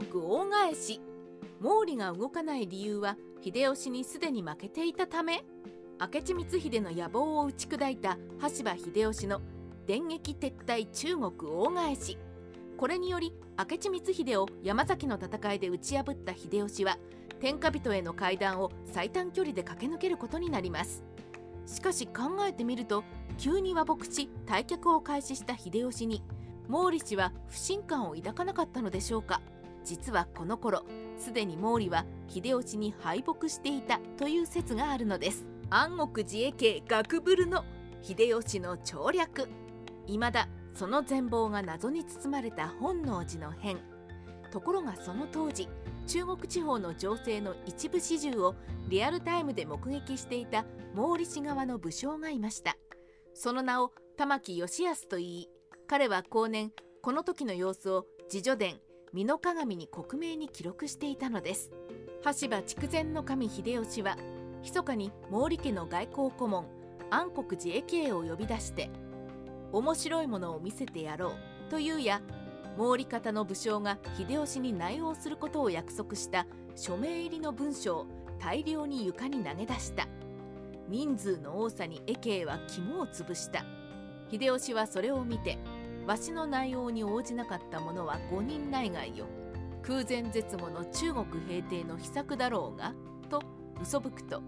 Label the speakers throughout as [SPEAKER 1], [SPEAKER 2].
[SPEAKER 1] 国大返し。毛利が動かない理由は秀吉にすでに負けていたため。明智光秀の野望を打ち砕いた羽柴秀吉の電撃撤退中国大返し。これにより明智光秀を山崎の戦いで打ち破った秀吉は天下人への階段を最短距離で駆け抜けることになります。しかし考えてみると急に和睦し退却を開始した秀吉に毛利氏は不信感を抱かなかったのでしょうか。実はこの頃すでに毛利は秀吉に敗北していたという説があるのです。安国自衛系学ブルの秀吉の調略。未だその全貌が謎に包まれた本能寺の変。ところがその当時中国地方の情勢の一部始終をリアルタイムで目撃していた毛利氏側の武将がいました。その名を玉木義康といい彼は後年この時の様子を自叙伝美濃鏡に克明に記録していたのです。羽柴筑前の神秀吉は密かに毛利家の外交顧問安国寺駅へを呼び出して面白いものを見せてやろうというや毛利方の武将が秀吉に内応することを約束した署名入りの文書を大量に床に投げ出した。人数の多さに駅へは肝を潰した。秀吉はそれを見てわしの内容に応じなかった者は5人内外よ。空前絶後の中国平定の秘策だろうがと嘘吹くと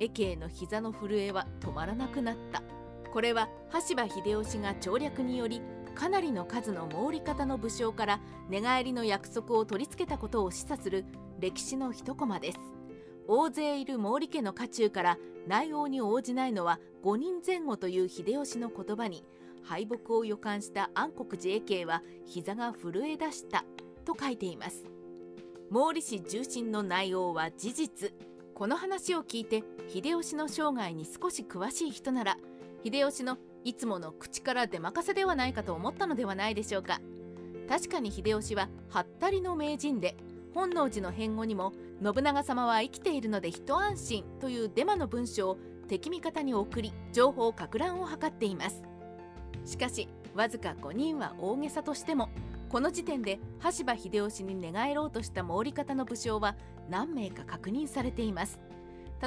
[SPEAKER 1] 駅への膝の震えは止まらなくなった。これは羽柴秀吉が調略によりかなりの数の毛利方の武将から寝返りの約束を取り付けたことを示唆する歴史の一コマです。大勢いる毛利家の家中から内応に応じないのは5人前後という秀吉の言葉に敗北を予感した安国寺衛慶は膝が震え出したと書いています。毛利氏重臣の内容は事実。この話を聞いて秀吉の生涯に少し詳しい人なら秀吉のいつもの口から出任せではないかと思ったのではないでしょうか。確かに秀吉ははったりの名人で本能寺の変後にも信長様は生きているので一安心というデマの文書を敵味方に送り情報か乱を図っています。しかしわずか5人は大げさとしてもこの時点で羽柴秀吉に寝返ろうとした毛利方の武将は何名か確認されています。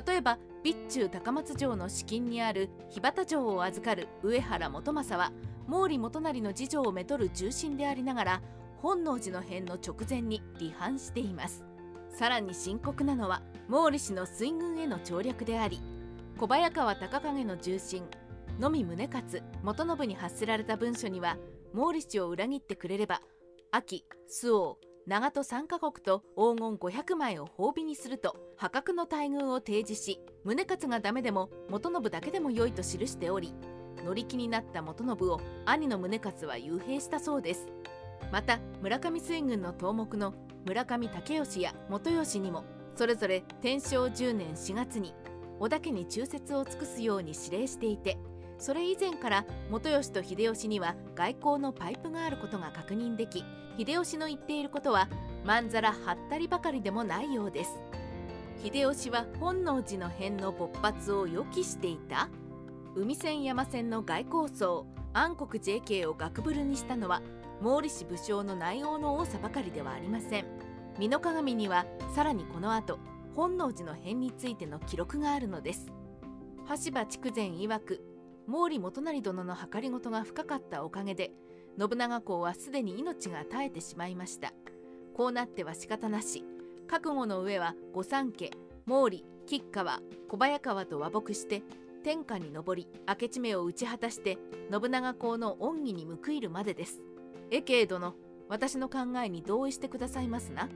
[SPEAKER 1] 例えば備中高松城の資金にある日畑城を預かる上原元政は毛利元就の次女をめとる重臣でありながら本能寺の変の直前に離反しています。さらに深刻なのは毛利氏の水軍への調略であり小早川隆景の重臣野見宗勝元信に発せられた文書には毛利氏を裏切ってくれれば秋周防長門3カ国と黄金500枚を褒美にすると破格の待遇を提示し宗勝がダメでも元信だけでも良いと記しており乗り気になった元信を兄の宗勝は幽閉したそうです。また村上水軍の頭目の村上武義や元義にもそれぞれ天正10年4月に織田家に忠説を尽くすように指令していてそれ以前から元吉と秀吉には外交のパイプがあることが確認でき秀吉の言っていることはまんざらはったりばかりでもないようです。秀吉は本能寺の変の勃発を予期していた。海線山線の外交層安国 JK を学ぶるにしたのは毛利氏武将の内容の多さばかりではありません。美濃鏡にはさらにこの後本能寺の変についての記録があるのです。羽柴筑前曰く毛利元就殿の計りごとが深かったおかげで信長公はすでに命が絶えてしまいました。こうなっては仕方なし。覚悟の上は御三家毛利吉川小早川と和睦して天下に上り明智目を打ち果たして信長公の恩義に報いるまでです。えけ殿私の考えに同意してくださいますな。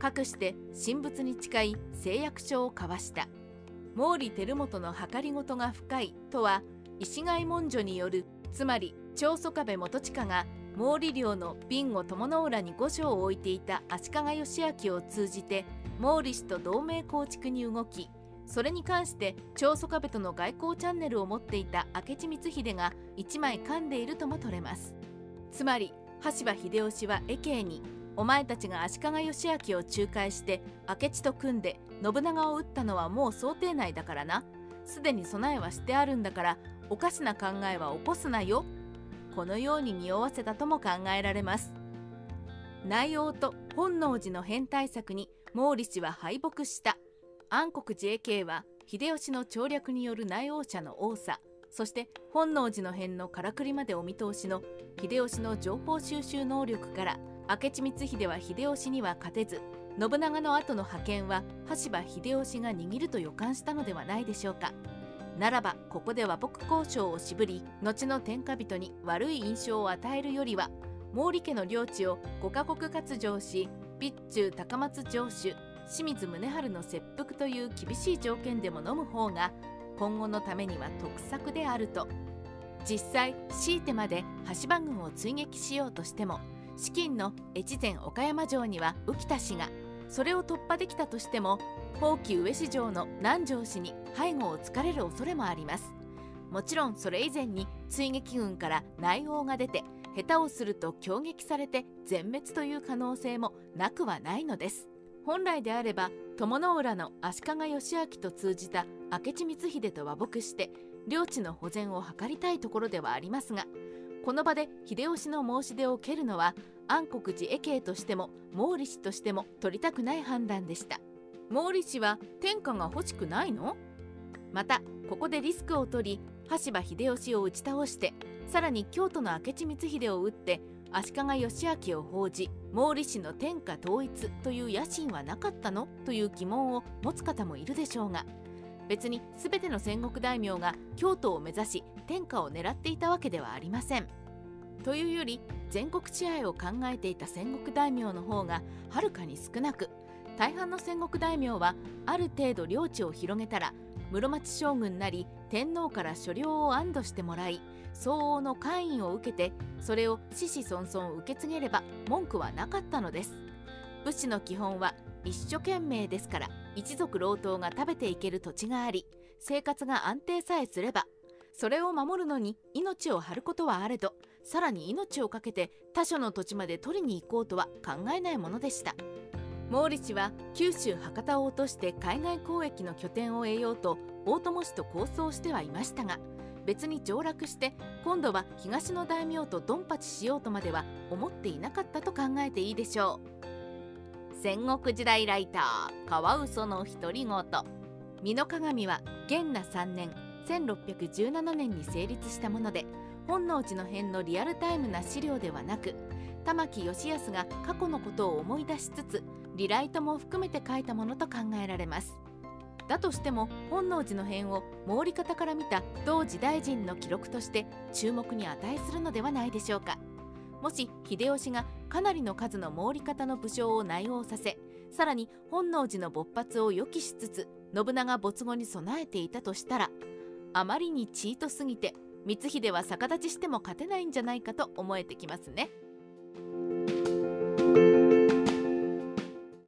[SPEAKER 1] かくして神仏に誓い誓約書を交わした。毛利輝元の計りごとが深いとは石貝文書によるつまり長宗我部元親が毛利領の備後友の浦に御所を置いていた足利義昭を通じて毛利氏と同盟構築に動きそれに関して長宗我部との外交チャンネルを持っていた明智光秀が一枚噛んでいるとも取れます。つまり羽柴秀吉は永慶にお前たちが足利義昭を仲介して明智と組んで信長を討ったのはもう想定内だからな。すでに備えはしてあるんだからおかしな考えは起こすなよ。このように匂わせたとも考えられます。内容と本能寺の変対策に毛利氏は敗北した。安国寺永慶は秀吉の調略による内王者の多さ。そして本能寺の変のからくりまでお見通しの。秀吉の情報収集能力から。明智光秀は秀吉には勝てず。信長の後の覇権は羽柴秀吉が握ると予感したのではないでしょうか。ならばここで和睦交渉を渋り後の天下人に悪い印象を与えるよりは毛利家の領地を5カ国割譲し備中高松城主清水宗春の切腹という厳しい条件でも飲む方が今後のためには得策であると。実際強いてまで羽柴軍を追撃しようとしても資金の越前岡山城には浮田氏がそれを突破できたとしても宝亀上市城の南城氏に背後を突かれる恐れもあります。もちろんそれ以前に追撃軍から内応が出て下手をすると攻撃されて全滅という可能性もなくはないのです。本来であれば友の浦の足利義昭と通じた明智光秀と和睦して領地の保全を図りたいところではありますがこの場で秀吉の申し出を受けるのは安国寺永慶としても毛利氏としても取りたくない判断でした。毛利氏は天下が欲しくないの？またここでリスクを取り羽柴秀吉を打ち倒してさらに京都の明智光秀を討って足利義昭を報じ毛利氏の天下統一という野心はなかったの？という疑問を持つ方もいるでしょうが別に全ての戦国大名が京都を目指し天下を狙っていたわけではありません。というより全国支配を考えていた戦国大名の方がはるかに少なく大半の戦国大名はある程度領地を広げたら室町将軍なり天皇から所領を安堵してもらい相応の官位を受けてそれを子々孫々受け継げれば文句はなかったのです。武士の基本は一生懸命ですから一族老頭が食べていける土地があり生活が安定さえすればそれを守るのに命を張ることはあれどさらに命を懸けて他所の土地まで取りに行こうとは考えないものでした。毛利氏は九州博多を落として海外交易の拠点を得ようと大友氏と構想してはいましたが別に上洛して今度は東の大名とドンパチしようとまでは思っていなかったと考えていいでしょう。戦国時代ライターカワウソの独り言。美濃鏡は元那3年1617年に成立したもので本能寺の変のリアルタイムな資料ではなく玉木義康が過去のことを思い出しつつリライトも含めて書いたものと考えられますだとしても本能寺の変を毛利方から見た同時代人の記録として注目に値するのではないでしょうかもし秀吉がかなりの数の毛利方の武将を内応させさらに本能寺の勃発を予期しつつ信長没後に備えていたとしたらあまりにチートすぎて光秀は逆立ちしても勝てないんじゃないかと思えてきますね。